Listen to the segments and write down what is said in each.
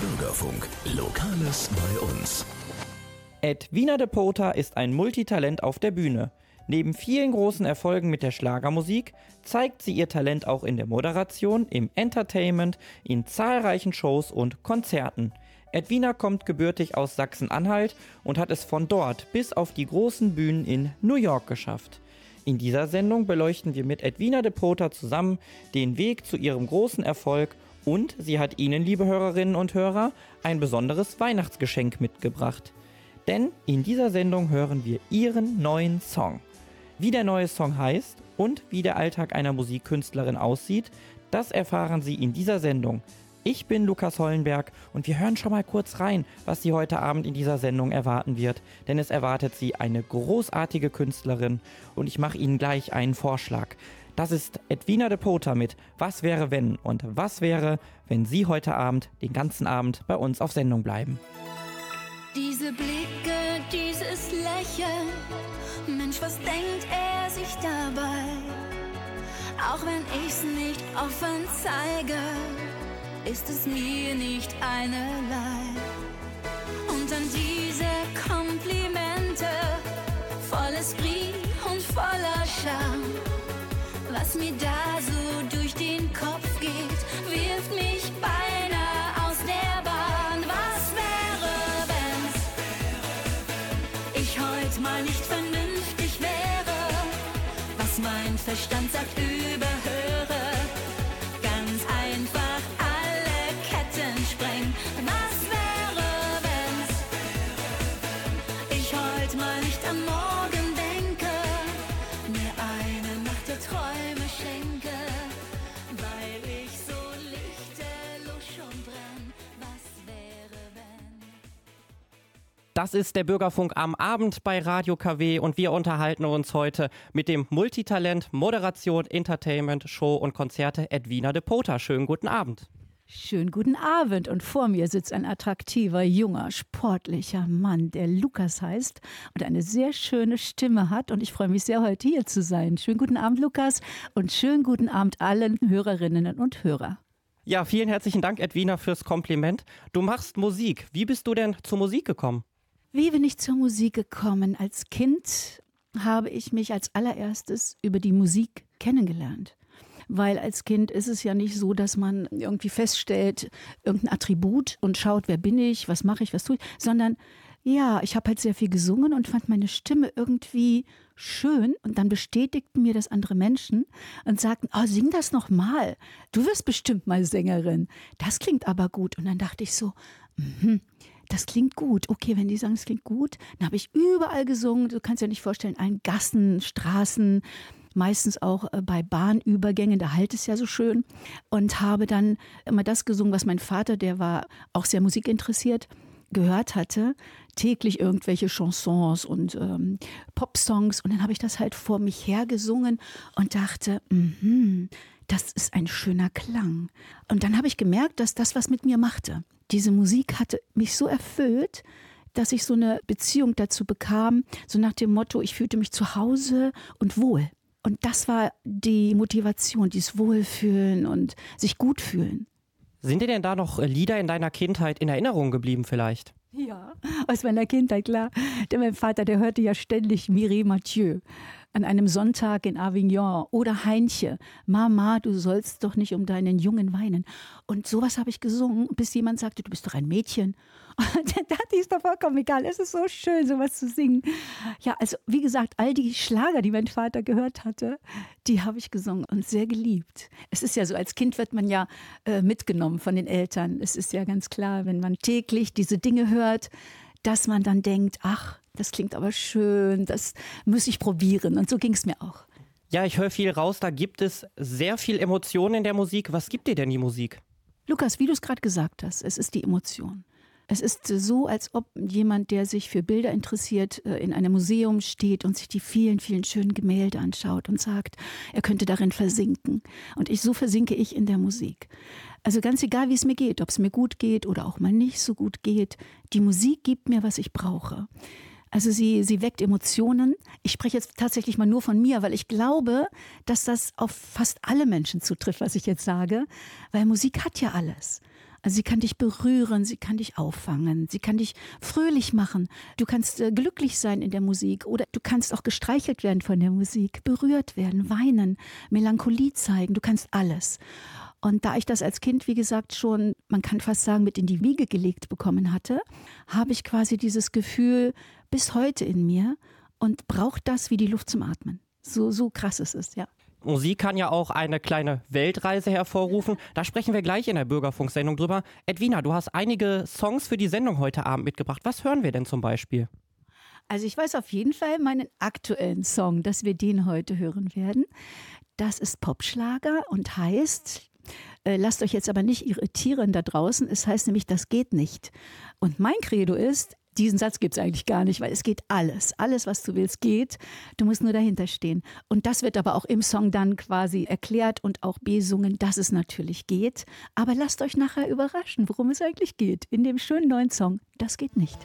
Bürgerfunk, Lokales bei uns. Edwina de Pota ist ein Multitalent auf der Bühne. Neben vielen großen Erfolgen mit der Schlagermusik zeigt sie ihr Talent auch in der Moderation, im Entertainment, in zahlreichen Shows und Konzerten. Edwina kommt gebürtig aus Sachsen-Anhalt und hat es von dort bis auf die großen Bühnen in New York geschafft. In dieser Sendung beleuchten wir mit Edwina de Pota zusammen den Weg zu ihrem großen Erfolg und sie hat Ihnen, liebe Hörerinnen und Hörer, ein besonderes Weihnachtsgeschenk mitgebracht. Denn in dieser Sendung hören wir Ihren neuen Song. Wie der neue Song heißt und wie der Alltag einer Musikkünstlerin aussieht, das erfahren Sie in dieser Sendung. Ich bin Lukas Hollenberg und wir hören schon mal kurz rein, was Sie heute Abend in dieser Sendung erwarten wird. Denn es erwartet Sie eine großartige Künstlerin und ich mache Ihnen gleich einen Vorschlag. Das ist Edwina de Pota mit Was wäre wenn und was wäre, wenn Sie heute Abend den ganzen Abend bei uns auf Sendung bleiben. Diese Blicke, dieses Lächeln, Mensch, was denkt er sich dabei? Auch wenn ich's nicht offen zeige, ist es mir nicht einerlei. Und dann diese Komplimente, volles Brief und voller Charme was mir da so durch den Kopf geht, wirft mich beinahe aus der Bahn. Was wäre, wenn's ich heute mal nicht vernünftig wäre? Was mein Verstand sagt, überhöre. Das ist der Bürgerfunk am Abend bei Radio KW und wir unterhalten uns heute mit dem Multitalent Moderation, Entertainment, Show und Konzerte Edwina de Pota. Schönen guten Abend. Schönen guten Abend und vor mir sitzt ein attraktiver, junger, sportlicher Mann, der Lukas heißt und eine sehr schöne Stimme hat und ich freue mich sehr, heute hier zu sein. Schönen guten Abend, Lukas und schönen guten Abend allen Hörerinnen und Hörer. Ja, vielen herzlichen Dank, Edwina, fürs Kompliment. Du machst Musik. Wie bist du denn zur Musik gekommen? Wie bin ich zur Musik gekommen? Als Kind habe ich mich als allererstes über die Musik kennengelernt. Weil als Kind ist es ja nicht so, dass man irgendwie feststellt, irgendein Attribut und schaut, wer bin ich, was mache ich, was tue ich, sondern ja, ich habe halt sehr viel gesungen und fand meine Stimme irgendwie schön und dann bestätigten mir das andere Menschen und sagten, oh, sing das noch mal. Du wirst bestimmt mal Sängerin. Das klingt aber gut und dann dachte ich so, mhm, das klingt gut. Okay, wenn die sagen, es klingt gut, dann habe ich überall gesungen. Du kannst dir nicht vorstellen, allen Gassen, Straßen, meistens auch äh, bei Bahnübergängen, da halt es ja so schön. Und habe dann immer das gesungen, was mein Vater, der war auch sehr musikinteressiert, gehört hatte. Täglich irgendwelche Chansons und ähm, Popsongs. Und dann habe ich das halt vor mich her gesungen und dachte, mhm, das ist ein schöner Klang. Und dann habe ich gemerkt, dass das was mit mir machte. Diese Musik hatte mich so erfüllt, dass ich so eine Beziehung dazu bekam, so nach dem Motto, ich fühlte mich zu Hause und wohl. Und das war die Motivation, dieses Wohlfühlen und sich gut fühlen. Sind dir denn da noch äh, Lieder in deiner Kindheit in Erinnerung geblieben vielleicht? Ja, aus meiner Kindheit, klar. Denn mein Vater, der hörte ja ständig Mireille Mathieu an einem Sonntag in Avignon oder Heinche. Mama, du sollst doch nicht um deinen Jungen weinen. Und sowas habe ich gesungen, bis jemand sagte, du bist doch ein Mädchen. Und ich, ist doch vollkommen egal. Es ist so schön, sowas zu singen. Ja, also wie gesagt, all die Schlager, die mein Vater gehört hatte, die habe ich gesungen und sehr geliebt. Es ist ja so, als Kind wird man ja äh, mitgenommen von den Eltern. Es ist ja ganz klar, wenn man täglich diese Dinge hört, dass man dann denkt, ach, das klingt aber schön, das muss ich probieren. Und so ging es mir auch. Ja, ich höre viel raus, da gibt es sehr viel Emotionen in der Musik. Was gibt dir denn die Musik? Lukas, wie du es gerade gesagt hast, es ist die Emotion. Es ist so, als ob jemand, der sich für Bilder interessiert, äh, in einem Museum steht und sich die vielen, vielen schönen Gemälde anschaut und sagt, er könnte darin versinken. Und ich, so versinke ich in der Musik. Also ganz egal, wie es mir geht, ob es mir gut geht oder auch mal nicht so gut geht, die Musik gibt mir, was ich brauche. Also sie, sie weckt Emotionen. Ich spreche jetzt tatsächlich mal nur von mir, weil ich glaube, dass das auf fast alle Menschen zutrifft, was ich jetzt sage, weil Musik hat ja alles. Sie kann dich berühren, sie kann dich auffangen, sie kann dich fröhlich machen. Du kannst äh, glücklich sein in der Musik oder du kannst auch gestreichelt werden von der Musik, berührt werden, weinen, Melancholie zeigen. Du kannst alles. Und da ich das als Kind, wie gesagt, schon, man kann fast sagen, mit in die Wiege gelegt bekommen hatte, habe ich quasi dieses Gefühl bis heute in mir und brauche das wie die Luft zum Atmen. So, so krass ist es, ja. Musik kann ja auch eine kleine Weltreise hervorrufen. Da sprechen wir gleich in der Bürgerfunksendung drüber. Edwina, du hast einige Songs für die Sendung heute Abend mitgebracht. Was hören wir denn zum Beispiel? Also ich weiß auf jeden Fall meinen aktuellen Song, dass wir den heute hören werden. Das ist Popschlager und heißt, äh, lasst euch jetzt aber nicht irritieren da draußen, es heißt nämlich, das geht nicht. Und mein Credo ist, diesen Satz gibt es eigentlich gar nicht, weil es geht alles. Alles, was du willst, geht. Du musst nur dahinter stehen. Und das wird aber auch im Song dann quasi erklärt und auch besungen, dass es natürlich geht. Aber lasst euch nachher überraschen, worum es eigentlich geht. In dem schönen neuen Song. Das geht nicht.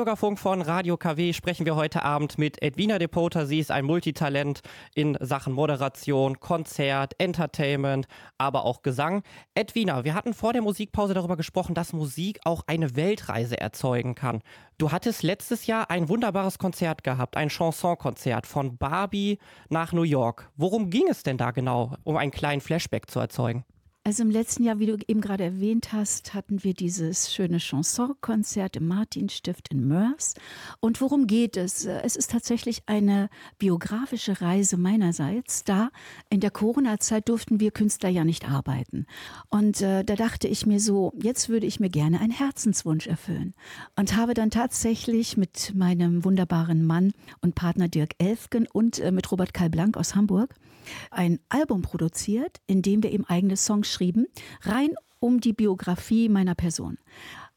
Bürgerfunk von Radio KW sprechen wir heute Abend mit Edwina Depoter. Sie ist ein Multitalent in Sachen Moderation, Konzert, Entertainment, aber auch Gesang. Edwina, wir hatten vor der Musikpause darüber gesprochen, dass Musik auch eine Weltreise erzeugen kann. Du hattest letztes Jahr ein wunderbares Konzert gehabt, ein Chansonkonzert von Barbie nach New York. Worum ging es denn da genau, um einen kleinen Flashback zu erzeugen? Also im letzten Jahr, wie du eben gerade erwähnt hast, hatten wir dieses schöne Chansonkonzert im Martinstift in Mörs. Und worum geht es? Es ist tatsächlich eine biografische Reise meinerseits. Da in der Corona-Zeit durften wir Künstler ja nicht arbeiten. Und äh, da dachte ich mir so, jetzt würde ich mir gerne einen Herzenswunsch erfüllen. Und habe dann tatsächlich mit meinem wunderbaren Mann und Partner Dirk Elfgen und äh, mit Robert Karl Blank aus Hamburg ein Album produziert, in dem wir eben eigene Songs schrieben, rein um die Biografie meiner Person.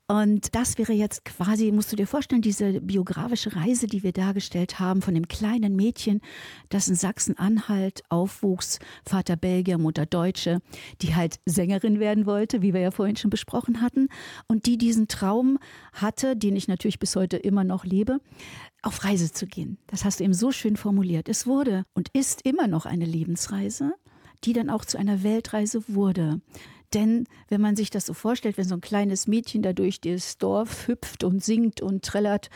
Und das wäre jetzt quasi, musst du dir vorstellen, diese biografische Reise, die wir dargestellt haben von dem kleinen Mädchen, das in Sachsen-Anhalt aufwuchs, Vater Belgier, Mutter Deutsche, die halt Sängerin werden wollte, wie wir ja vorhin schon besprochen hatten, und die diesen Traum hatte, den ich natürlich bis heute immer noch lebe, auf Reise zu gehen. Das hast du eben so schön formuliert. Es wurde und ist immer noch eine Lebensreise, die dann auch zu einer Weltreise wurde. Denn wenn man sich das so vorstellt, wenn so ein kleines Mädchen da durch das Dorf hüpft und singt und trällert,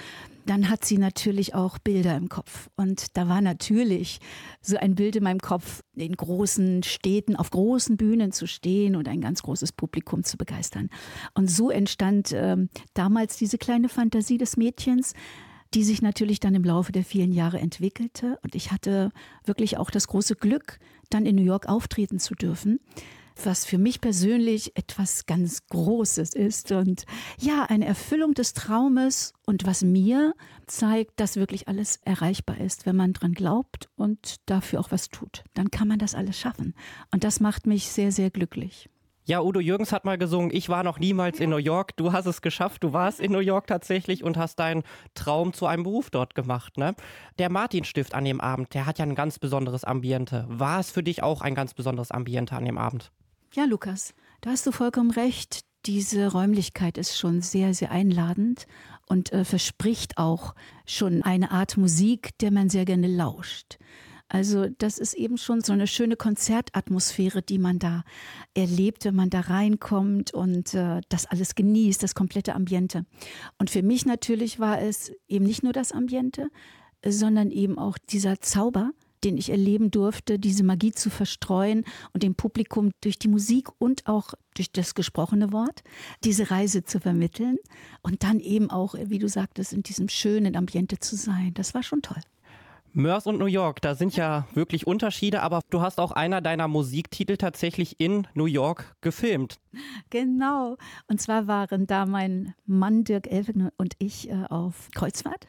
dann hat sie natürlich auch Bilder im Kopf. Und da war natürlich so ein Bild in meinem Kopf, in großen Städten, auf großen Bühnen zu stehen und ein ganz großes Publikum zu begeistern. Und so entstand äh, damals diese kleine Fantasie des Mädchens, die sich natürlich dann im Laufe der vielen Jahre entwickelte. Und ich hatte wirklich auch das große Glück, dann in New York auftreten zu dürfen was für mich persönlich etwas ganz Großes ist und ja, eine Erfüllung des Traumes und was mir zeigt, dass wirklich alles erreichbar ist, wenn man dran glaubt und dafür auch was tut. Dann kann man das alles schaffen. Und das macht mich sehr, sehr glücklich. Ja, Udo Jürgens hat mal gesungen, ich war noch niemals in New York. Du hast es geschafft, du warst in New York tatsächlich und hast deinen Traum zu einem Beruf dort gemacht. Ne? Der Martinstift an dem Abend, der hat ja ein ganz besonderes Ambiente. War es für dich auch ein ganz besonderes Ambiente an dem Abend? Ja, Lukas, da hast du vollkommen recht. Diese Räumlichkeit ist schon sehr, sehr einladend und äh, verspricht auch schon eine Art Musik, der man sehr gerne lauscht. Also das ist eben schon so eine schöne Konzertatmosphäre, die man da erlebt, wenn man da reinkommt und äh, das alles genießt, das komplette Ambiente. Und für mich natürlich war es eben nicht nur das Ambiente, sondern eben auch dieser Zauber, den ich erleben durfte, diese Magie zu verstreuen und dem Publikum durch die Musik und auch durch das gesprochene Wort diese Reise zu vermitteln und dann eben auch, wie du sagtest, in diesem schönen Ambiente zu sein. Das war schon toll. Mörs und New York, da sind ja wirklich Unterschiede, aber du hast auch einer deiner Musiktitel tatsächlich in New York gefilmt. Genau. Und zwar waren da mein Mann Dirk Elfen und ich äh, auf Kreuzfahrt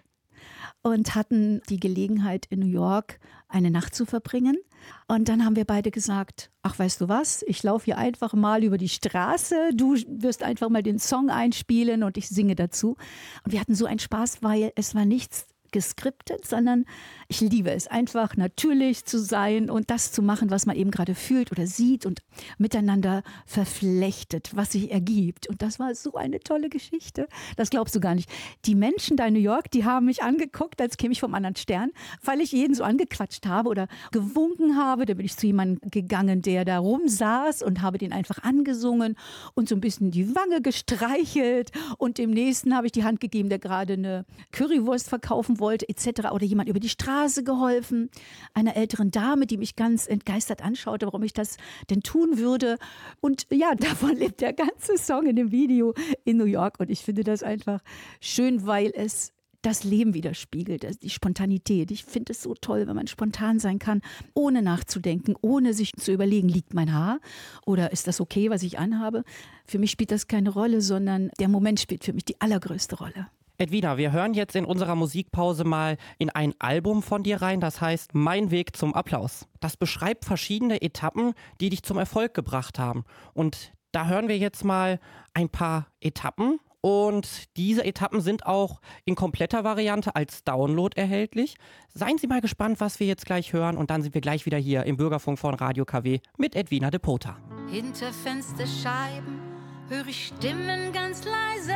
und hatten die Gelegenheit, in New York eine Nacht zu verbringen. Und dann haben wir beide gesagt, ach weißt du was, ich laufe hier einfach mal über die Straße, du wirst einfach mal den Song einspielen und ich singe dazu. Und wir hatten so einen Spaß, weil es war nichts geskriptet, sondern ich liebe es, einfach natürlich zu sein und das zu machen, was man eben gerade fühlt oder sieht und miteinander verflechtet, was sich ergibt. Und das war so eine tolle Geschichte. Das glaubst du gar nicht. Die Menschen da in New York, die haben mich angeguckt, als käme ich vom anderen Stern, weil ich jeden so angequatscht habe oder gewunken habe. Da bin ich zu jemandem gegangen, der da rumsaß und habe den einfach angesungen und so ein bisschen die Wange gestreichelt. Und dem nächsten habe ich die Hand gegeben, der gerade eine Currywurst verkaufen wollte, etc. Oder jemand über die Straße geholfen, einer älteren Dame, die mich ganz entgeistert anschaute, warum ich das denn tun würde. Und ja, davon lebt der ganze Song in dem Video in New York. Und ich finde das einfach schön, weil es das Leben widerspiegelt, die Spontanität. Ich finde es so toll, wenn man spontan sein kann, ohne nachzudenken, ohne sich zu überlegen, liegt mein Haar oder ist das okay, was ich anhabe. Für mich spielt das keine Rolle, sondern der Moment spielt für mich die allergrößte Rolle. Edwina, wir hören jetzt in unserer Musikpause mal in ein Album von dir rein, das heißt Mein Weg zum Applaus. Das beschreibt verschiedene Etappen, die dich zum Erfolg gebracht haben. Und da hören wir jetzt mal ein paar Etappen. Und diese Etappen sind auch in kompletter Variante als Download erhältlich. Seien Sie mal gespannt, was wir jetzt gleich hören. Und dann sind wir gleich wieder hier im Bürgerfunk von Radio KW mit Edwina de Pota. Hinter Fensterscheiben höre ich Stimmen ganz leise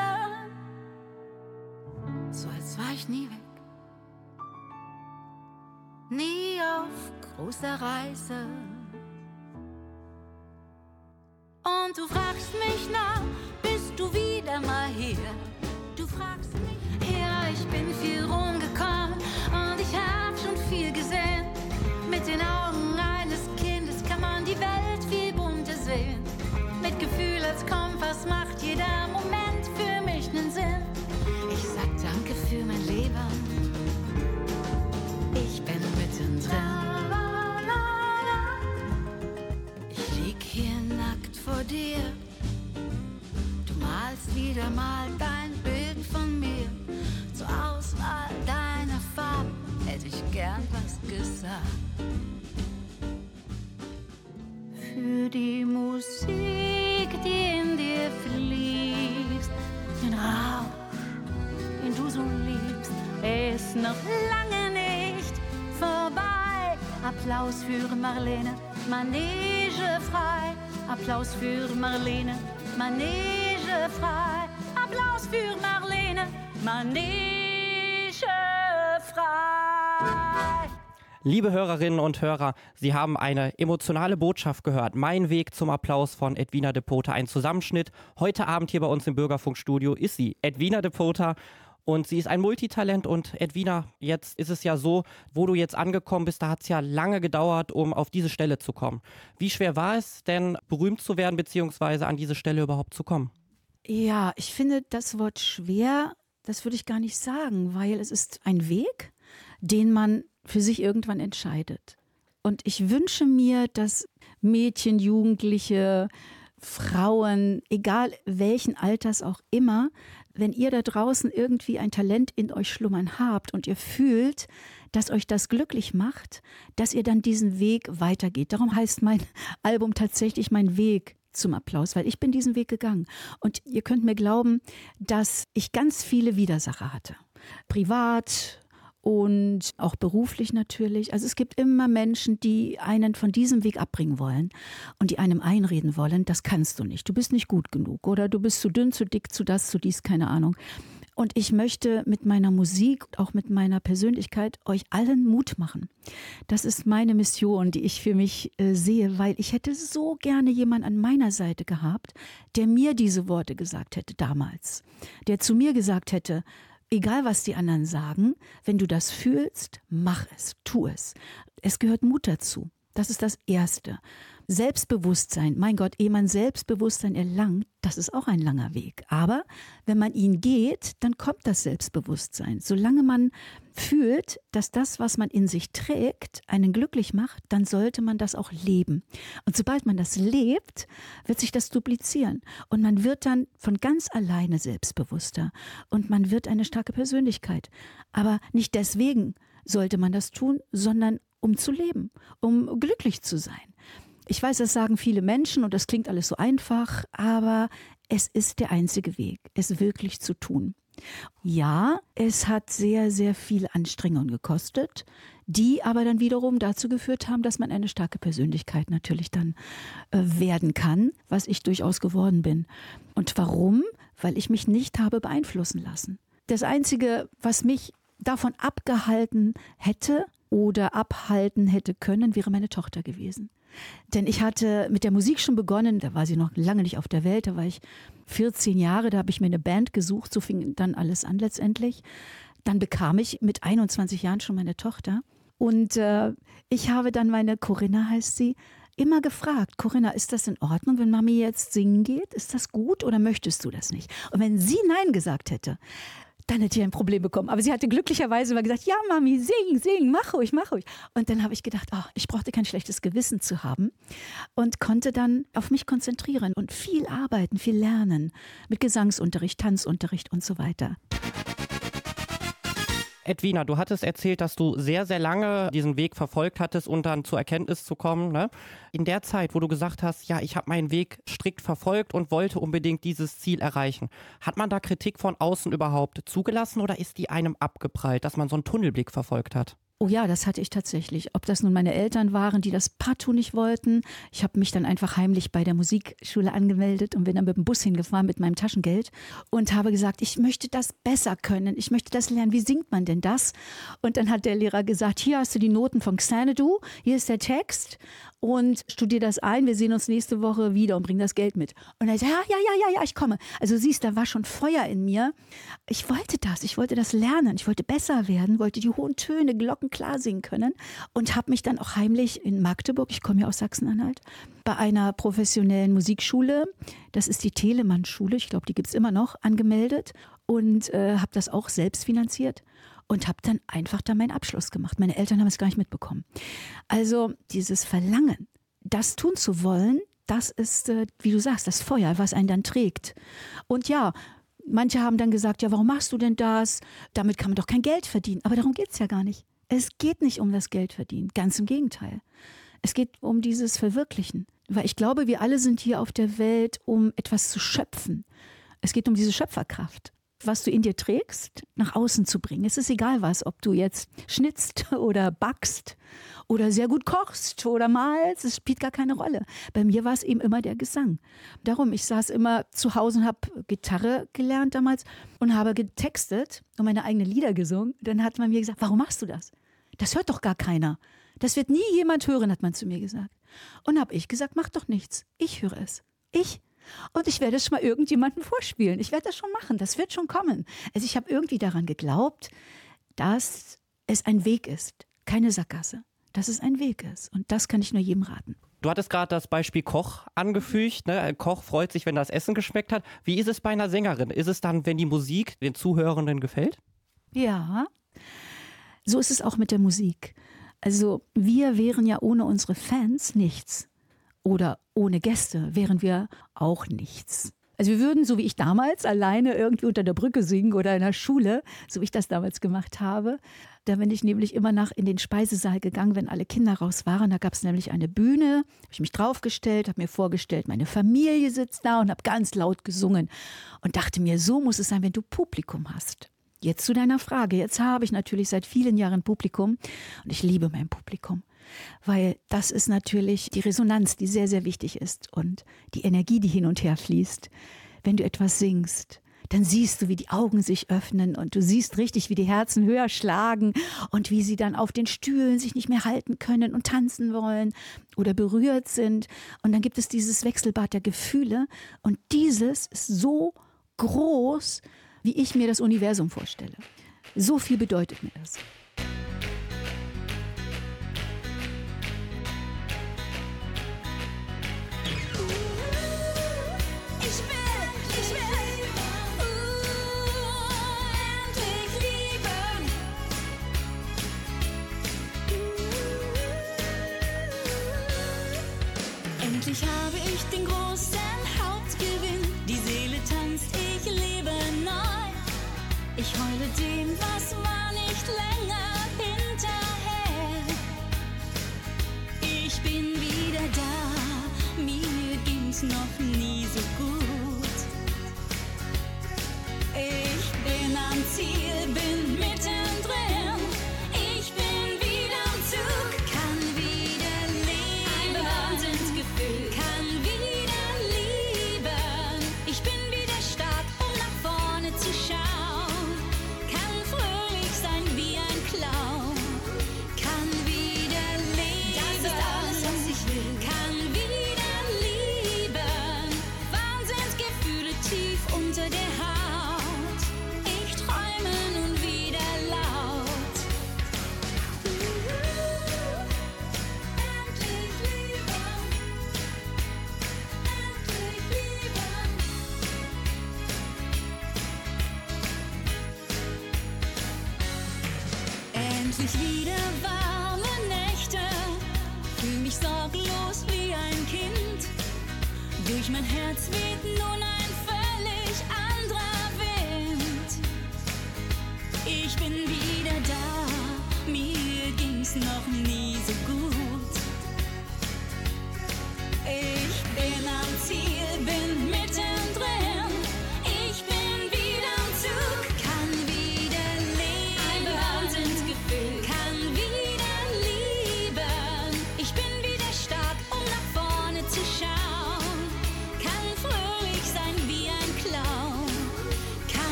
so als war ich nie weg. Nie auf großer Reise. Und du fragst mich nach, bist du wieder mal hier? Du fragst mich, ja, ich bin viel rumgekommen und ich hab schon viel gesehen. Mit den Augen eines Kindes kann man die Welt viel bunter sehen. Ich lieg hier nackt vor dir. Du malst wieder mal dein Bild von mir. Zur Auswahl deiner Farben hätte ich gern was gesagt. Für die Musik, die in dir fließt, den Rausch, den du so liebst, ist noch lange Applaus für Marlene, Manege frei. Applaus für Marlene, Manege frei. Applaus für Marlene, Manege frei. Liebe Hörerinnen und Hörer, Sie haben eine emotionale Botschaft gehört. Mein Weg zum Applaus von Edwina de Pota, ein Zusammenschnitt. Heute Abend hier bei uns im Bürgerfunkstudio ist sie, Edwina de Pota. Und sie ist ein Multitalent und Edwina, jetzt ist es ja so, wo du jetzt angekommen bist, da hat es ja lange gedauert, um auf diese Stelle zu kommen. Wie schwer war es denn, berühmt zu werden, beziehungsweise an diese Stelle überhaupt zu kommen? Ja, ich finde das Wort schwer, das würde ich gar nicht sagen, weil es ist ein Weg, den man für sich irgendwann entscheidet. Und ich wünsche mir, dass Mädchen, Jugendliche, Frauen, egal welchen Alters auch immer, wenn ihr da draußen irgendwie ein Talent in euch schlummern habt und ihr fühlt, dass euch das glücklich macht, dass ihr dann diesen Weg weitergeht. Darum heißt mein Album tatsächlich mein Weg zum Applaus, weil ich bin diesen Weg gegangen. Und ihr könnt mir glauben, dass ich ganz viele Widersacher hatte. Privat, und auch beruflich natürlich. Also es gibt immer Menschen, die einen von diesem Weg abbringen wollen und die einem einreden wollen, das kannst du nicht, du bist nicht gut genug oder du bist zu dünn, zu dick, zu das, zu dies, keine Ahnung. Und ich möchte mit meiner Musik, auch mit meiner Persönlichkeit, euch allen Mut machen. Das ist meine Mission, die ich für mich äh, sehe, weil ich hätte so gerne jemanden an meiner Seite gehabt, der mir diese Worte gesagt hätte damals, der zu mir gesagt hätte, egal was die anderen sagen, wenn du das fühlst, mach es, tu es. Es gehört Mut dazu. Das ist das Erste. Selbstbewusstsein, mein Gott, ehe man Selbstbewusstsein erlangt, das ist auch ein langer Weg. Aber wenn man ihn geht, dann kommt das Selbstbewusstsein. Solange man fühlt, dass das, was man in sich trägt, einen glücklich macht, dann sollte man das auch leben. Und sobald man das lebt, wird sich das duplizieren. Und man wird dann von ganz alleine selbstbewusster. Und man wird eine starke Persönlichkeit. Aber nicht deswegen sollte man das tun, sondern um zu leben, um glücklich zu sein. Ich weiß, das sagen viele Menschen und das klingt alles so einfach, aber es ist der einzige Weg, es wirklich zu tun. Ja, es hat sehr, sehr viel Anstrengung gekostet, die aber dann wiederum dazu geführt haben, dass man eine starke Persönlichkeit natürlich dann äh, werden kann, was ich durchaus geworden bin. Und warum? Weil ich mich nicht habe beeinflussen lassen. Das Einzige, was mich davon abgehalten hätte oder abhalten hätte können, wäre meine Tochter gewesen. Denn ich hatte mit der Musik schon begonnen, da war sie noch lange nicht auf der Welt, da war ich 14 Jahre, da habe ich mir eine Band gesucht, so fing dann alles an letztendlich. Dann bekam ich mit 21 Jahren schon meine Tochter und äh, ich habe dann meine Corinna heißt sie, immer gefragt, Corinna, ist das in Ordnung, wenn Mami jetzt singen geht? Ist das gut oder möchtest du das nicht? Und wenn sie Nein gesagt hätte, dann hätte ich ein Problem bekommen. Aber sie hatte glücklicherweise immer gesagt, ja, Mami, sing, sing, mach ruhig, mach ruhig. Und dann habe ich gedacht, oh, ich brauchte kein schlechtes Gewissen zu haben und konnte dann auf mich konzentrieren und viel arbeiten, viel lernen mit Gesangsunterricht, Tanzunterricht und so weiter. Edwina, du hattest erzählt, dass du sehr, sehr lange diesen Weg verfolgt hattest, um dann zur Erkenntnis zu kommen. Ne? In der Zeit, wo du gesagt hast, ja, ich habe meinen Weg strikt verfolgt und wollte unbedingt dieses Ziel erreichen, hat man da Kritik von außen überhaupt zugelassen oder ist die einem abgeprallt, dass man so einen Tunnelblick verfolgt hat? Oh ja, das hatte ich tatsächlich. Ob das nun meine Eltern waren, die das partout nicht wollten. Ich habe mich dann einfach heimlich bei der Musikschule angemeldet und bin dann mit dem Bus hingefahren mit meinem Taschengeld und habe gesagt, ich möchte das besser können. Ich möchte das lernen. Wie singt man denn das? Und dann hat der Lehrer gesagt, hier hast du die Noten von Xanadu, hier ist der Text und studier das ein. Wir sehen uns nächste Woche wieder und bring das Geld mit. Und er sagt, ja, ja, ja, ja, ja, ich komme. Also siehst, da war schon Feuer in mir. Ich wollte das, ich wollte das lernen, ich wollte besser werden, wollte die hohen Töne, Glocken klar singen können und habe mich dann auch heimlich in Magdeburg, ich komme ja aus Sachsen-Anhalt, bei einer professionellen Musikschule, das ist die Telemann-Schule, ich glaube, die gibt es immer noch, angemeldet und äh, habe das auch selbst finanziert und habe dann einfach da meinen Abschluss gemacht. Meine Eltern haben es gar nicht mitbekommen. Also dieses Verlangen, das tun zu wollen, das ist, äh, wie du sagst, das Feuer, was einen dann trägt. Und ja, manche haben dann gesagt, ja, warum machst du denn das? Damit kann man doch kein Geld verdienen. Aber darum geht es ja gar nicht. Es geht nicht um das Geld verdienen, ganz im Gegenteil. Es geht um dieses Verwirklichen. Weil ich glaube, wir alle sind hier auf der Welt, um etwas zu schöpfen. Es geht um diese Schöpferkraft. Was du in dir trägst, nach außen zu bringen. Es ist egal was, ob du jetzt schnitzt oder backst oder sehr gut kochst oder malst, es spielt gar keine Rolle. Bei mir war es eben immer der Gesang. Darum, ich saß immer zu Hause und habe Gitarre gelernt damals und habe getextet und meine eigenen Lieder gesungen. Dann hat man mir gesagt, warum machst du das? Das hört doch gar keiner. Das wird nie jemand hören, hat man zu mir gesagt. Und habe ich gesagt, mach doch nichts. Ich höre es. Ich. Und ich werde es schon mal irgendjemandem vorspielen. Ich werde das schon machen. Das wird schon kommen. Also ich habe irgendwie daran geglaubt, dass es ein Weg ist, keine Sackgasse. Dass es ein Weg ist. Und das kann ich nur jedem raten. Du hattest gerade das Beispiel Koch angefügt. Ne? Ein Koch freut sich, wenn das Essen geschmeckt hat. Wie ist es bei einer Sängerin? Ist es dann, wenn die Musik den Zuhörenden gefällt? Ja, so ist es auch mit der Musik. Also wir wären ja ohne unsere Fans nichts. Oder ohne Gäste wären wir auch nichts. Also wir würden, so wie ich damals, alleine irgendwie unter der Brücke singen oder in der Schule, so wie ich das damals gemacht habe. Da bin ich nämlich immer nach in den Speisesaal gegangen, wenn alle Kinder raus waren. Da gab es nämlich eine Bühne, habe ich mich draufgestellt, habe mir vorgestellt, meine Familie sitzt da und habe ganz laut gesungen und dachte mir, so muss es sein, wenn du Publikum hast. Jetzt zu deiner Frage. Jetzt habe ich natürlich seit vielen Jahren Publikum und ich liebe mein Publikum, weil das ist natürlich die Resonanz, die sehr, sehr wichtig ist und die Energie, die hin und her fließt. Wenn du etwas singst, dann siehst du, wie die Augen sich öffnen und du siehst richtig, wie die Herzen höher schlagen und wie sie dann auf den Stühlen sich nicht mehr halten können und tanzen wollen oder berührt sind. Und dann gibt es dieses Wechselbad der Gefühle und dieses ist so groß, wie ich mir das Universum vorstelle. So viel bedeutet mir das. Ich den großen Hauptgewinn. Die Seele tanzt, ich lebe neu. Ich heule dem, was war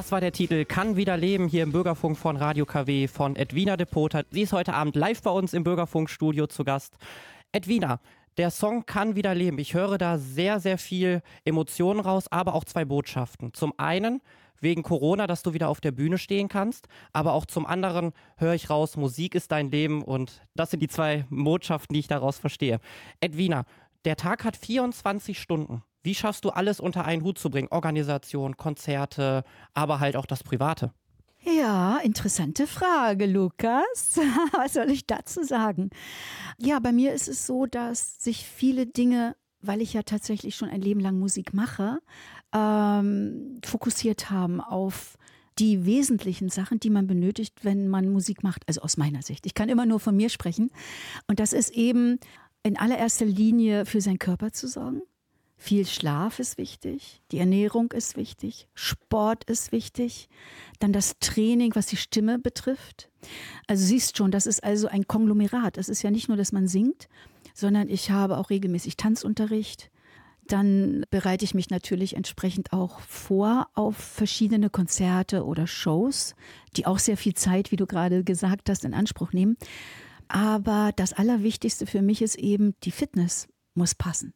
Das war der Titel Kann wieder leben hier im Bürgerfunk von Radio KW von Edwina de Poter. Sie ist heute Abend live bei uns im Bürgerfunkstudio zu Gast. Edwina, der Song kann wieder leben. Ich höre da sehr, sehr viel Emotionen raus, aber auch zwei Botschaften. Zum einen wegen Corona, dass du wieder auf der Bühne stehen kannst, aber auch zum anderen höre ich raus, Musik ist dein Leben und das sind die zwei Botschaften, die ich daraus verstehe. Edwina, der Tag hat 24 Stunden. Wie schaffst du alles unter einen Hut zu bringen? Organisation, Konzerte, aber halt auch das Private. Ja, interessante Frage, Lukas. Was soll ich dazu sagen? Ja, bei mir ist es so, dass sich viele Dinge, weil ich ja tatsächlich schon ein Leben lang Musik mache, ähm, fokussiert haben auf die wesentlichen Sachen, die man benötigt, wenn man Musik macht. Also aus meiner Sicht. Ich kann immer nur von mir sprechen. Und das ist eben in allererster Linie für seinen Körper zu sorgen. Viel Schlaf ist wichtig, die Ernährung ist wichtig, Sport ist wichtig, dann das Training, was die Stimme betrifft. Also siehst schon, das ist also ein Konglomerat. Es ist ja nicht nur, dass man singt, sondern ich habe auch regelmäßig Tanzunterricht. Dann bereite ich mich natürlich entsprechend auch vor auf verschiedene Konzerte oder Shows, die auch sehr viel Zeit, wie du gerade gesagt hast, in Anspruch nehmen. Aber das Allerwichtigste für mich ist eben, die Fitness muss passen.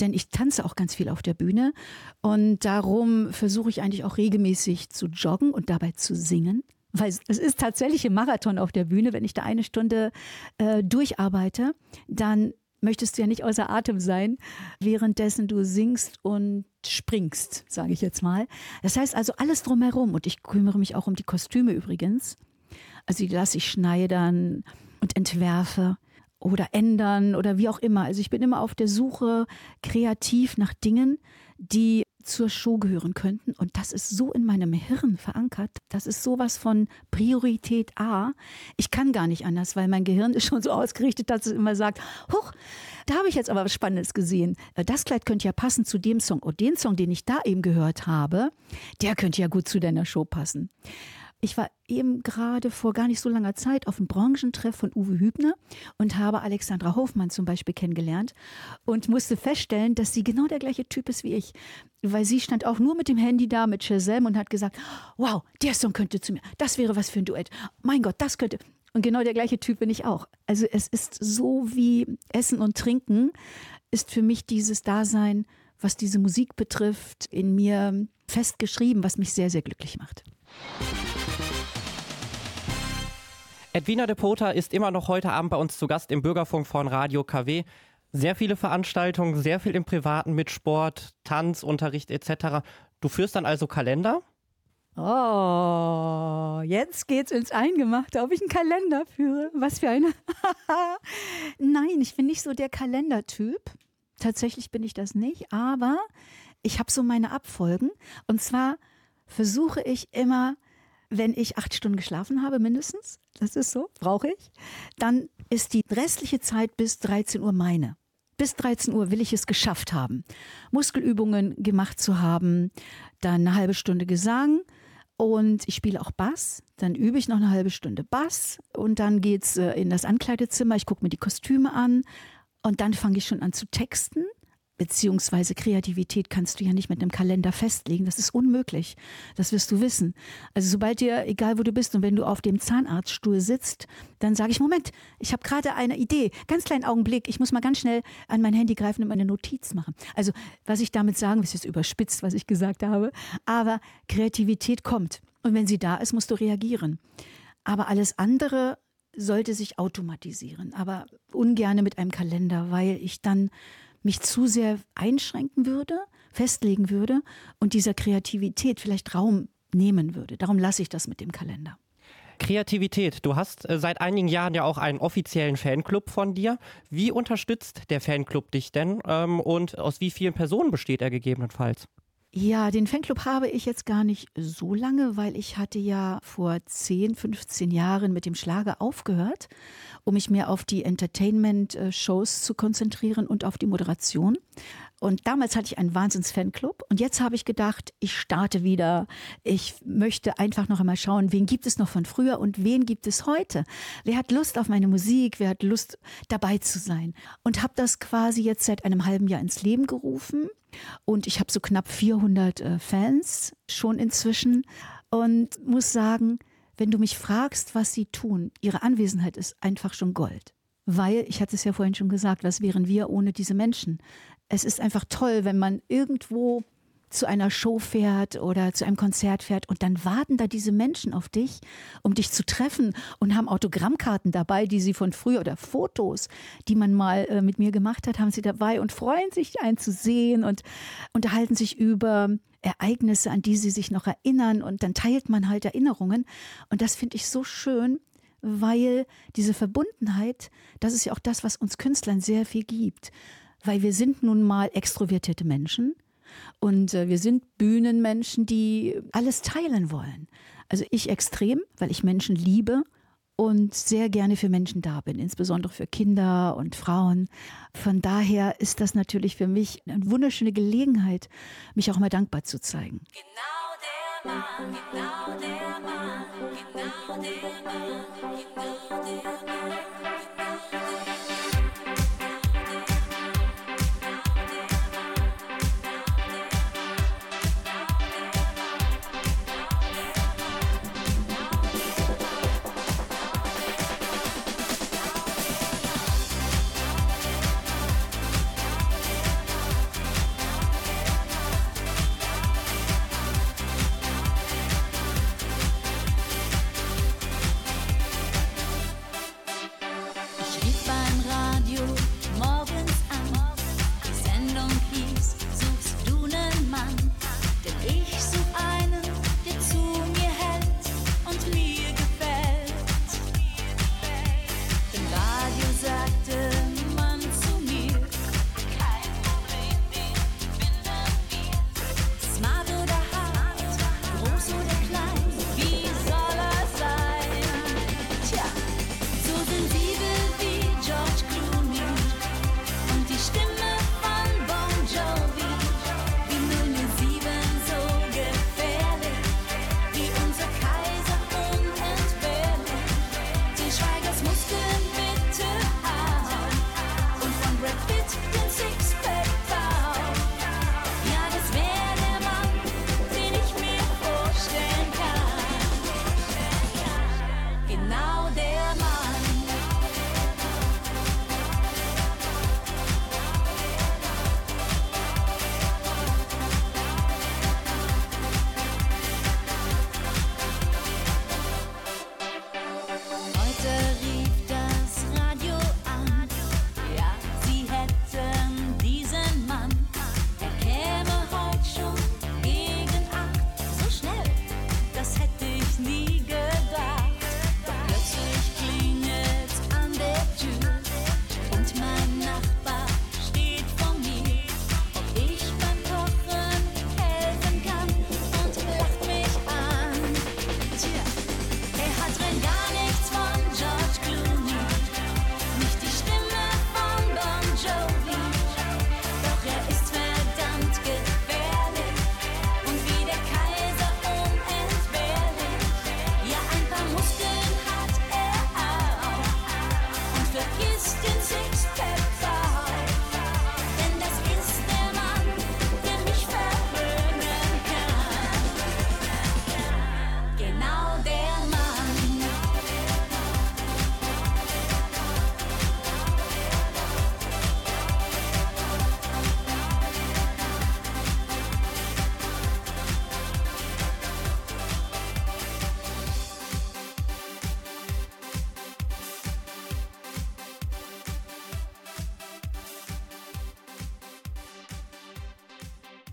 Denn ich tanze auch ganz viel auf der Bühne und darum versuche ich eigentlich auch regelmäßig zu joggen und dabei zu singen. Weil es ist tatsächlich ein Marathon auf der Bühne. Wenn ich da eine Stunde äh, durcharbeite, dann möchtest du ja nicht außer Atem sein, währenddessen du singst und springst, sage ich jetzt mal. Das heißt also alles drumherum. Und ich kümmere mich auch um die Kostüme übrigens. Also die lasse ich schneidern und entwerfe oder ändern oder wie auch immer. Also ich bin immer auf der Suche kreativ nach Dingen, die zur Show gehören könnten. Und das ist so in meinem Hirn verankert. Das ist sowas von Priorität A. Ich kann gar nicht anders, weil mein Gehirn ist schon so ausgerichtet, dass es immer sagt, huch, da habe ich jetzt aber was Spannendes gesehen. Das Kleid könnte ja passen zu dem Song. Und den Song, den ich da eben gehört habe, der könnte ja gut zu deiner Show passen. Ich war eben gerade vor gar nicht so langer Zeit auf einem Branchentreff von Uwe Hübner und habe Alexandra Hofmann zum Beispiel kennengelernt und musste feststellen, dass sie genau der gleiche Typ ist wie ich. Weil sie stand auch nur mit dem Handy da, mit Shazam und hat gesagt, wow, der Song könnte zu mir, das wäre was für ein Duett. Mein Gott, das könnte. Und genau der gleiche Typ bin ich auch. Also es ist so wie Essen und Trinken, ist für mich dieses Dasein, was diese Musik betrifft, in mir festgeschrieben, was mich sehr, sehr glücklich macht. Edwina de Pota ist immer noch heute Abend bei uns zu Gast im Bürgerfunk von Radio KW. Sehr viele Veranstaltungen, sehr viel im Privaten mit Sport, Tanz, Unterricht etc. Du führst dann also Kalender? Oh, jetzt geht's ins Eingemachte, ob ich einen Kalender führe. Was für eine. Nein, ich bin nicht so der Kalendertyp. Tatsächlich bin ich das nicht, aber ich habe so meine Abfolgen. Und zwar versuche ich immer wenn ich acht Stunden geschlafen habe, mindestens, das ist so, brauche ich, dann ist die restliche Zeit bis 13 Uhr meine. Bis 13 Uhr will ich es geschafft haben, Muskelübungen gemacht zu haben, dann eine halbe Stunde Gesang und ich spiele auch Bass. Dann übe ich noch eine halbe Stunde Bass und dann geht's äh, in das Ankleidezimmer. Ich gucke mir die Kostüme an und dann fange ich schon an zu texten Beziehungsweise Kreativität kannst du ja nicht mit einem Kalender festlegen. Das ist unmöglich. Das wirst du wissen. Also sobald dir, egal wo du bist und wenn du auf dem Zahnarztstuhl sitzt, dann sage ich, Moment, ich habe gerade eine Idee. Ganz kleinen Augenblick. Ich muss mal ganz schnell an mein Handy greifen und meine Notiz machen. Also was ich damit sagen ist jetzt überspitzt, was ich gesagt habe. Aber Kreativität kommt. Und wenn sie da ist, musst du reagieren. Aber alles andere sollte sich automatisieren. Aber ungerne mit einem Kalender, weil ich dann mich zu sehr einschränken würde, festlegen würde und dieser Kreativität vielleicht Raum nehmen würde. Darum lasse ich das mit dem Kalender. Kreativität. Du hast äh, seit einigen Jahren ja auch einen offiziellen Fanclub von dir. Wie unterstützt der Fanclub dich denn ähm, und aus wie vielen Personen besteht er gegebenenfalls? Ja, den Fanclub habe ich jetzt gar nicht so lange, weil ich hatte ja vor 10, 15 Jahren mit dem Schlager aufgehört, um mich mehr auf die Entertainment-Shows zu konzentrieren und auf die Moderation. Und damals hatte ich einen Wahnsinns-Fanclub. Und jetzt habe ich gedacht, ich starte wieder. Ich möchte einfach noch einmal schauen, wen gibt es noch von früher und wen gibt es heute? Wer hat Lust auf meine Musik? Wer hat Lust dabei zu sein? Und habe das quasi jetzt seit einem halben Jahr ins Leben gerufen. Und ich habe so knapp 400 äh, Fans schon inzwischen. Und muss sagen, wenn du mich fragst, was sie tun, ihre Anwesenheit ist einfach schon Gold. Weil, ich hatte es ja vorhin schon gesagt, was wären wir ohne diese Menschen? Es ist einfach toll, wenn man irgendwo zu einer Show fährt oder zu einem Konzert fährt und dann warten da diese Menschen auf dich, um dich zu treffen und haben Autogrammkarten dabei, die sie von früher oder Fotos, die man mal äh, mit mir gemacht hat, haben sie dabei und freuen sich, einen zu sehen und unterhalten sich über Ereignisse, an die sie sich noch erinnern und dann teilt man halt Erinnerungen. Und das finde ich so schön, weil diese Verbundenheit, das ist ja auch das, was uns Künstlern sehr viel gibt weil wir sind nun mal extrovertierte Menschen und äh, wir sind Bühnenmenschen, die alles teilen wollen. Also ich extrem, weil ich Menschen liebe und sehr gerne für Menschen da bin, insbesondere für Kinder und Frauen. Von daher ist das natürlich für mich eine wunderschöne Gelegenheit, mich auch mal dankbar zu zeigen. Genau der Mann, genau der Mann, genau der Mann, genau der Mann.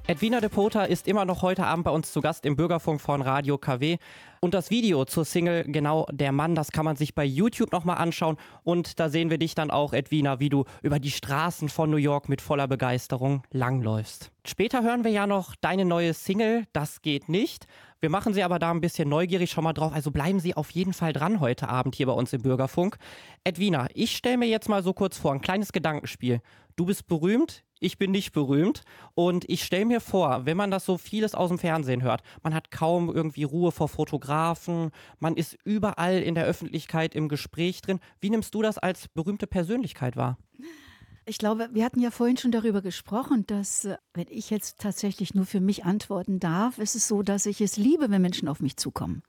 Edwina de Pota ist immer noch heute Abend bei uns zu Gast im Bürgerfunk von Radio KW. Und das Video zur Single Genau der Mann, das kann man sich bei YouTube nochmal anschauen. Und da sehen wir dich dann auch, Edwina, wie du über die Straßen von New York mit voller Begeisterung langläufst. Später hören wir ja noch deine neue Single, Das geht nicht. Wir machen sie aber da ein bisschen neugierig schon mal drauf. Also bleiben Sie auf jeden Fall dran heute Abend hier bei uns im Bürgerfunk. Edwina, ich stelle mir jetzt mal so kurz vor, ein kleines Gedankenspiel. Du bist berühmt, ich bin nicht berühmt. Und ich stelle mir vor, wenn man das so vieles aus dem Fernsehen hört, man hat kaum irgendwie Ruhe vor Fotografen, man ist überall in der Öffentlichkeit im Gespräch drin. Wie nimmst du das als berühmte Persönlichkeit wahr? Ich glaube, wir hatten ja vorhin schon darüber gesprochen, dass äh, wenn ich jetzt tatsächlich nur für mich antworten darf, ist es so, dass ich es liebe, wenn Menschen auf mich zukommen.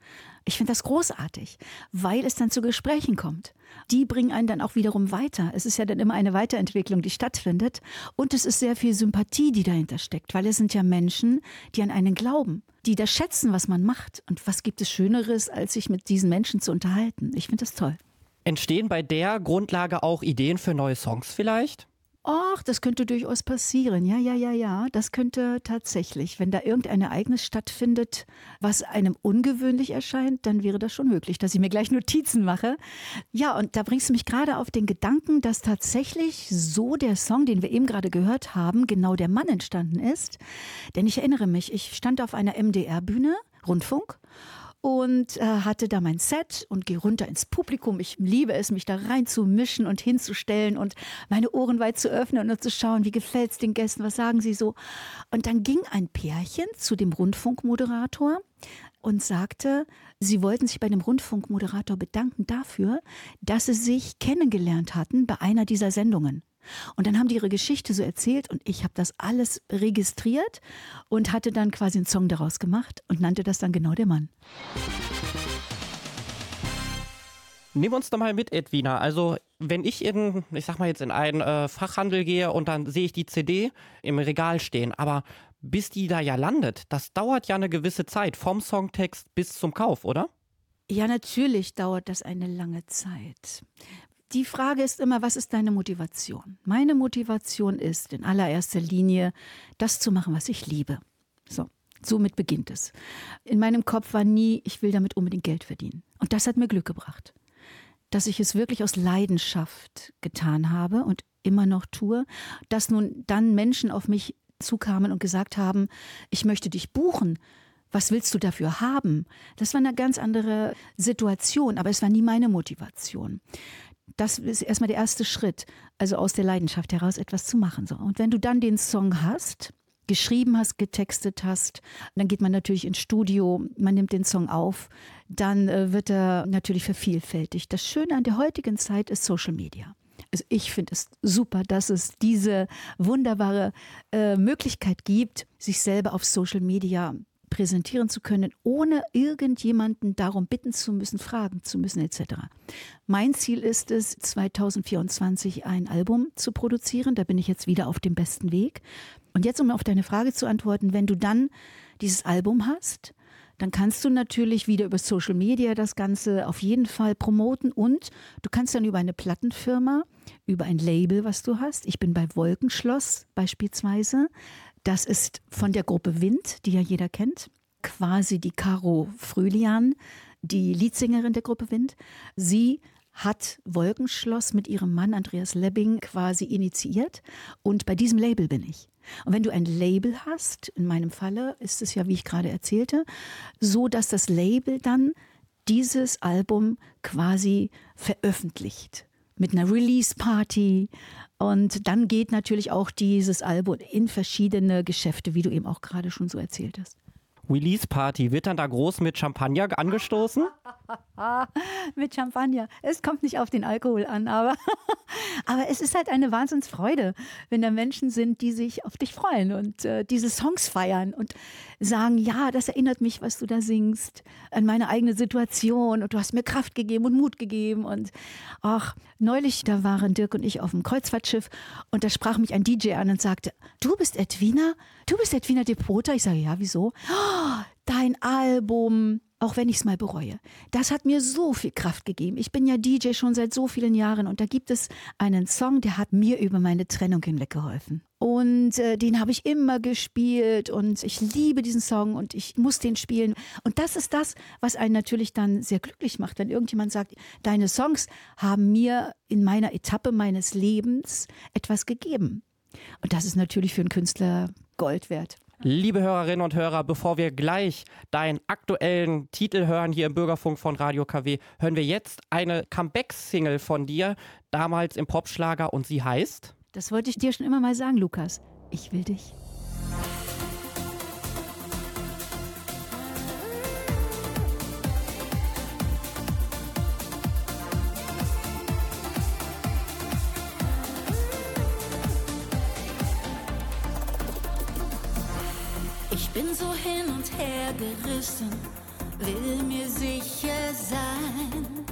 Ich finde das großartig, weil es dann zu Gesprächen kommt. Die bringen einen dann auch wiederum weiter. Es ist ja dann immer eine Weiterentwicklung, die stattfindet. Und es ist sehr viel Sympathie, die dahinter steckt, weil es sind ja Menschen, die an einen glauben, die das schätzen, was man macht. Und was gibt es Schöneres, als sich mit diesen Menschen zu unterhalten? Ich finde das toll. Entstehen bei der Grundlage auch Ideen für neue Songs vielleicht? Ach, das könnte durchaus passieren. Ja, ja, ja, ja. Das könnte tatsächlich. Wenn da irgendein Ereignis stattfindet, was einem ungewöhnlich erscheint, dann wäre das schon möglich, dass ich mir gleich Notizen mache. Ja, und da bringst du mich gerade auf den Gedanken, dass tatsächlich so der Song, den wir eben gerade gehört haben, genau der Mann entstanden ist. Denn ich erinnere mich, ich stand auf einer MDR-Bühne, Rundfunk, und äh, hatte da mein Set und gehe runter ins Publikum. Ich liebe es, mich da reinzumischen und hinzustellen und meine Ohren weit zu öffnen und zu schauen, wie gefällt es den Gästen, was sagen sie so. Und dann ging ein Pärchen zu dem Rundfunkmoderator und sagte, sie wollten sich bei dem Rundfunkmoderator bedanken dafür, dass sie sich kennengelernt hatten bei einer dieser Sendungen. Und dann haben die ihre Geschichte so erzählt und ich habe das alles registriert und hatte dann quasi einen Song daraus gemacht und nannte das dann genau der Mann. Nimm uns doch mal mit, Edwina. Also, wenn ich in, ich sag mal jetzt in einen äh, Fachhandel gehe und dann sehe ich die CD im Regal stehen, aber bis die da ja landet, das dauert ja eine gewisse Zeit, vom Songtext bis zum Kauf, oder? Ja, natürlich dauert das eine lange Zeit. Die Frage ist immer, was ist deine Motivation? Meine Motivation ist in allererster Linie, das zu machen, was ich liebe. So, somit beginnt es. In meinem Kopf war nie, ich will damit unbedingt Geld verdienen. Und das hat mir Glück gebracht. Dass ich es wirklich aus Leidenschaft getan habe und immer noch tue, dass nun dann Menschen auf mich zukamen und gesagt haben, ich möchte dich buchen. Was willst du dafür haben? Das war eine ganz andere Situation, aber es war nie meine Motivation das ist erstmal der erste Schritt, also aus der Leidenschaft heraus etwas zu machen. So. Und wenn du dann den Song hast, geschrieben hast, getextet hast, dann geht man natürlich ins Studio, man nimmt den Song auf, dann äh, wird er natürlich vervielfältigt. Das Schöne an der heutigen Zeit ist Social Media. Also ich finde es super, dass es diese wunderbare äh, Möglichkeit gibt, sich selber auf Social Media präsentieren zu können, ohne irgendjemanden darum bitten zu müssen, fragen zu müssen etc. Mein Ziel ist es, 2024 ein Album zu produzieren. Da bin ich jetzt wieder auf dem besten Weg. Und jetzt, um auf deine Frage zu antworten, wenn du dann dieses Album hast, dann kannst du natürlich wieder über Social Media das Ganze auf jeden Fall promoten und du kannst dann über eine Plattenfirma, über ein Label, was du hast. Ich bin bei Wolkenschloss beispielsweise. Das ist von der Gruppe Wind, die ja jeder kennt, quasi die Caro Frühlian, die Leadsängerin der Gruppe Wind. Sie hat Wolkenschloss mit ihrem Mann Andreas Lebbing quasi initiiert und bei diesem Label bin ich. Und wenn du ein Label hast, in meinem Falle ist es ja, wie ich gerade erzählte, so dass das Label dann dieses Album quasi veröffentlicht mit einer Release-Party. Und dann geht natürlich auch dieses Album in verschiedene Geschäfte, wie du eben auch gerade schon so erzählt hast. Release Party, wird dann da groß mit Champagner angestoßen? mit Champagner. Es kommt nicht auf den Alkohol an, aber, aber es ist halt eine Wahnsinnsfreude, wenn da Menschen sind, die sich auf dich freuen und äh, diese Songs feiern und sagen, ja, das erinnert mich, was du da singst, an meine eigene Situation und du hast mir Kraft gegeben und Mut gegeben und ach, neulich, da waren Dirk und ich auf dem Kreuzfahrtschiff und da sprach mich ein DJ an und sagte, du bist Edwina? Du bist Edwina Depota? Ich sage, ja, wieso? Oh, dein Album, auch wenn ich es mal bereue. Das hat mir so viel Kraft gegeben. Ich bin ja DJ schon seit so vielen Jahren und da gibt es einen Song, der hat mir über meine Trennung hinweg geholfen. Und äh, den habe ich immer gespielt und ich liebe diesen Song und ich muss den spielen. Und das ist das, was einen natürlich dann sehr glücklich macht, wenn irgendjemand sagt, deine Songs haben mir in meiner Etappe meines Lebens etwas gegeben. Und das ist natürlich für einen Künstler Gold wert. Liebe Hörerinnen und Hörer, bevor wir gleich deinen aktuellen Titel hören hier im Bürgerfunk von Radio KW, hören wir jetzt eine Comeback-Single von dir, damals im Popschlager und sie heißt? Das wollte ich dir schon immer mal sagen, Lukas. Ich will dich. Bin so hin und her gerissen, will mir sicher sein.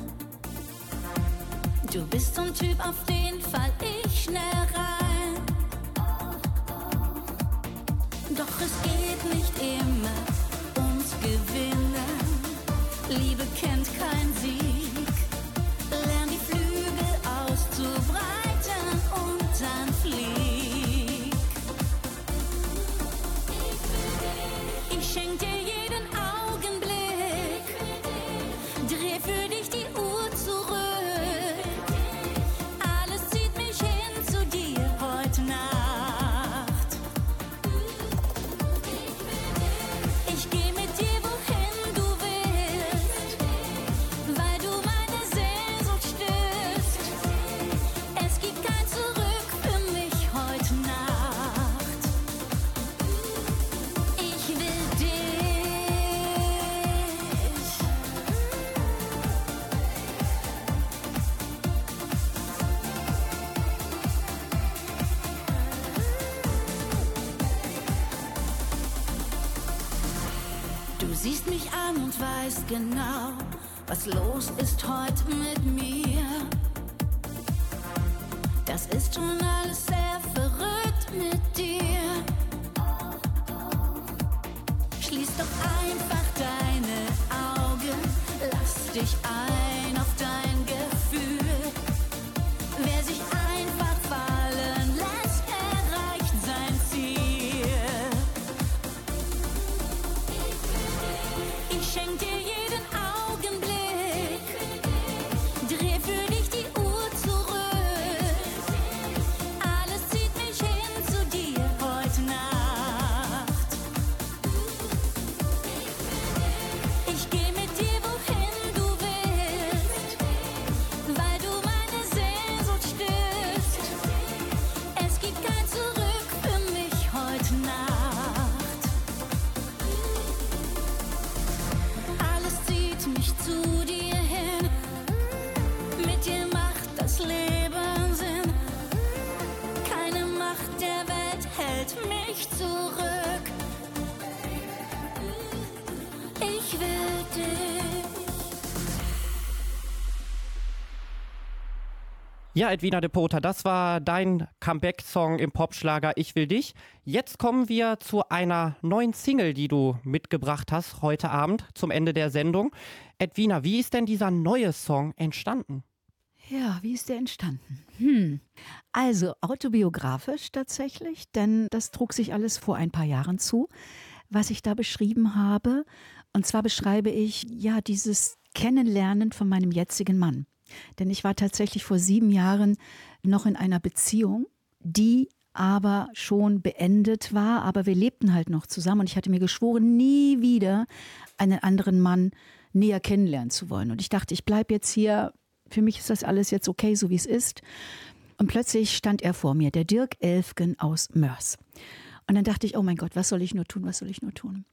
Du bist so ein Typ, auf den fall ich schnell rein. Doch es geht nicht immer ums Gewinnen. Liebe kennt genau, was los ist heute mit mir. Das ist schon alles Ja, Edwina de Pota, das war dein Comeback-Song im Popschlager Ich will dich. Jetzt kommen wir zu einer neuen Single, die du mitgebracht hast heute Abend zum Ende der Sendung. Edwina, wie ist denn dieser neue Song entstanden? Ja, wie ist der entstanden? Hm. Also autobiografisch tatsächlich, denn das trug sich alles vor ein paar Jahren zu, was ich da beschrieben habe. Und zwar beschreibe ich ja dieses Kennenlernen von meinem jetzigen Mann. Denn ich war tatsächlich vor sieben Jahren noch in einer Beziehung, die aber schon beendet war, aber wir lebten halt noch zusammen und ich hatte mir geschworen, nie wieder einen anderen Mann näher kennenlernen zu wollen. Und ich dachte, ich bleibe jetzt hier, für mich ist das alles jetzt okay, so wie es ist. Und plötzlich stand er vor mir, der Dirk Elfgen aus Mörs. Und dann dachte ich, oh mein Gott, was soll ich nur tun, was soll ich nur tun?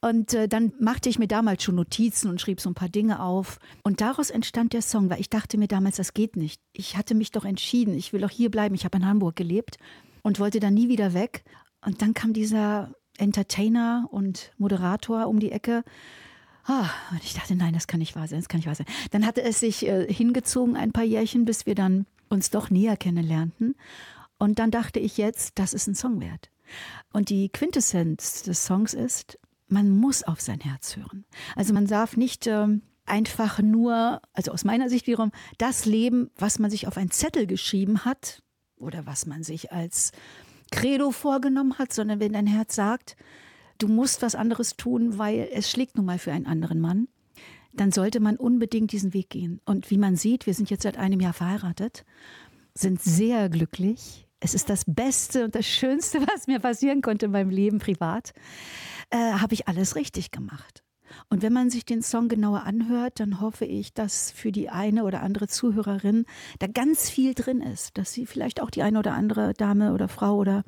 Und äh, dann machte ich mir damals schon Notizen und schrieb so ein paar Dinge auf. Und daraus entstand der Song, weil ich dachte mir damals, das geht nicht. Ich hatte mich doch entschieden, ich will doch hier bleiben. Ich habe in Hamburg gelebt und wollte dann nie wieder weg. Und dann kam dieser Entertainer und Moderator um die Ecke. Ah, und ich dachte, nein, das kann nicht wahr sein, das kann nicht wahr sein. Dann hatte es sich äh, hingezogen, ein paar Jährchen, bis wir dann uns doch näher kennenlernten. Und dann dachte ich jetzt, das ist ein Song wert. Und die Quintessenz des Songs ist, man muss auf sein Herz hören. Also man darf nicht ähm, einfach nur, also aus meiner Sicht wiederum, das leben, was man sich auf einen Zettel geschrieben hat oder was man sich als Credo vorgenommen hat, sondern wenn dein Herz sagt, du musst was anderes tun, weil es schlägt nun mal für einen anderen Mann, dann sollte man unbedingt diesen Weg gehen. Und wie man sieht, wir sind jetzt seit einem Jahr verheiratet, sind sehr glücklich. Es ist das Beste und das Schönste, was mir passieren konnte in meinem Leben privat. Äh, Habe ich alles richtig gemacht. Und wenn man sich den Song genauer anhört, dann hoffe ich, dass für die eine oder andere Zuhörerin da ganz viel drin ist, dass sie vielleicht auch die eine oder andere Dame oder Frau oder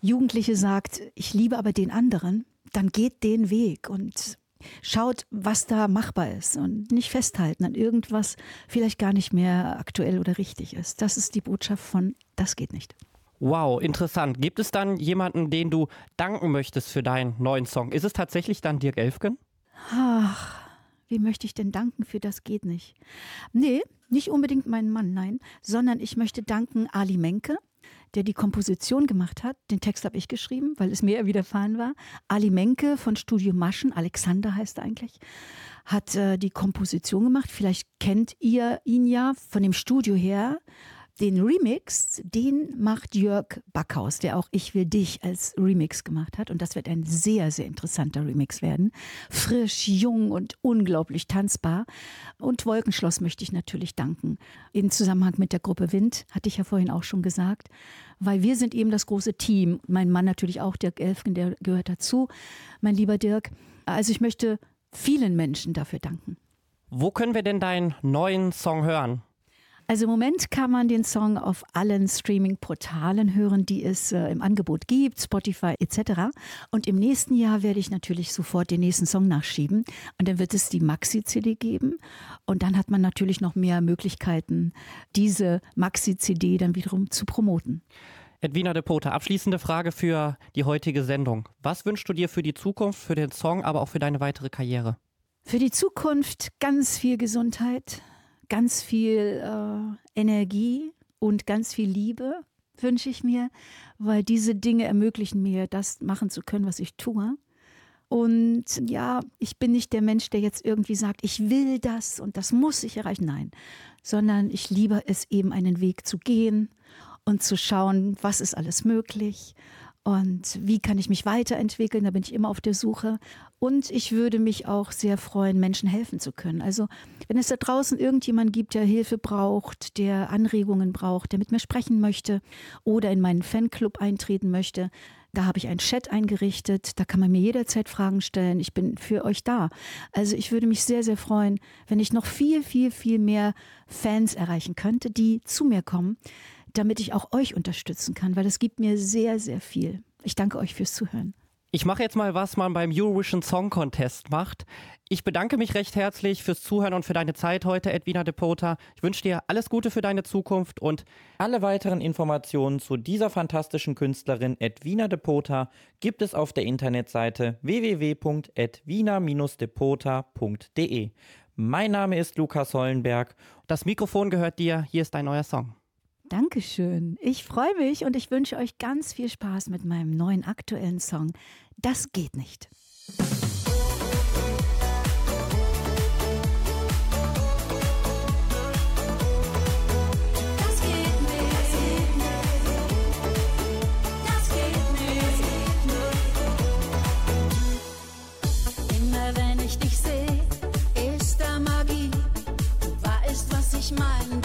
Jugendliche sagt, ich liebe aber den anderen, dann geht den Weg und schaut, was da machbar ist und nicht festhalten an irgendwas vielleicht gar nicht mehr aktuell oder richtig ist. Das ist die Botschaft von Das geht nicht. Wow, interessant. Gibt es dann jemanden, den du danken möchtest für deinen neuen Song? Ist es tatsächlich dann Dirk Elfgen? Ach, wie möchte ich denn danken für das geht nicht? Nee, nicht unbedingt meinen Mann, nein, sondern ich möchte danken Ali Menke, der die Komposition gemacht hat. Den Text habe ich geschrieben, weil es mir widerfahren war. Ali Menke von Studio Maschen, Alexander heißt er eigentlich, hat äh, die Komposition gemacht. Vielleicht kennt ihr ihn ja von dem Studio her. Den Remix, den macht Jörg Backhaus, der auch Ich will dich als Remix gemacht hat. Und das wird ein sehr, sehr interessanter Remix werden. Frisch, jung und unglaublich tanzbar. Und Wolkenschloss möchte ich natürlich danken. In Zusammenhang mit der Gruppe Wind, hatte ich ja vorhin auch schon gesagt. Weil wir sind eben das große Team. Mein Mann natürlich auch, Dirk Elfgen, der gehört dazu. Mein lieber Dirk. Also ich möchte vielen Menschen dafür danken. Wo können wir denn deinen neuen Song hören? Also im Moment kann man den Song auf allen Streaming-Portalen hören, die es äh, im Angebot gibt, Spotify etc. Und im nächsten Jahr werde ich natürlich sofort den nächsten Song nachschieben. Und dann wird es die Maxi-CD geben. Und dann hat man natürlich noch mehr Möglichkeiten, diese Maxi-CD dann wiederum zu promoten. Edwina de Pote, abschließende Frage für die heutige Sendung. Was wünschst du dir für die Zukunft, für den Song, aber auch für deine weitere Karriere? Für die Zukunft ganz viel Gesundheit, ganz viel äh, Energie und ganz viel Liebe wünsche ich mir, weil diese Dinge ermöglichen mir, das machen zu können, was ich tue. Und ja, ich bin nicht der Mensch, der jetzt irgendwie sagt, ich will das und das muss ich erreichen. Nein, sondern ich liebe es eben, einen Weg zu gehen und zu schauen, was ist alles möglich und wie kann ich mich weiterentwickeln. Da bin ich immer auf der Suche. Und ich würde mich auch sehr freuen, Menschen helfen zu können. Also wenn es da draußen irgendjemand gibt, der Hilfe braucht, der Anregungen braucht, der mit mir sprechen möchte oder in meinen Fanclub eintreten möchte, da habe ich einen Chat eingerichtet, da kann man mir jederzeit Fragen stellen. Ich bin für euch da. Also ich würde mich sehr, sehr freuen, wenn ich noch viel, viel, viel mehr Fans erreichen könnte, die zu mir kommen, damit ich auch euch unterstützen kann, weil das gibt mir sehr, sehr viel. Ich danke euch fürs Zuhören. Ich mache jetzt mal, was man beim Eurovision Song Contest macht. Ich bedanke mich recht herzlich fürs Zuhören und für deine Zeit heute, Edwina de Pota. Ich wünsche dir alles Gute für deine Zukunft und alle weiteren Informationen zu dieser fantastischen Künstlerin Edwina de Pota gibt es auf der Internetseite www.edwina-depota.de. Mein Name ist Lukas Hollenberg. Das Mikrofon gehört dir. Hier ist dein neuer Song. Dankeschön. Ich freue mich und ich wünsche euch ganz viel Spaß mit meinem neuen aktuellen Song. Das geht nicht. Immer wenn ich dich sehe, ist da Magie. Du weißt, was ich meine,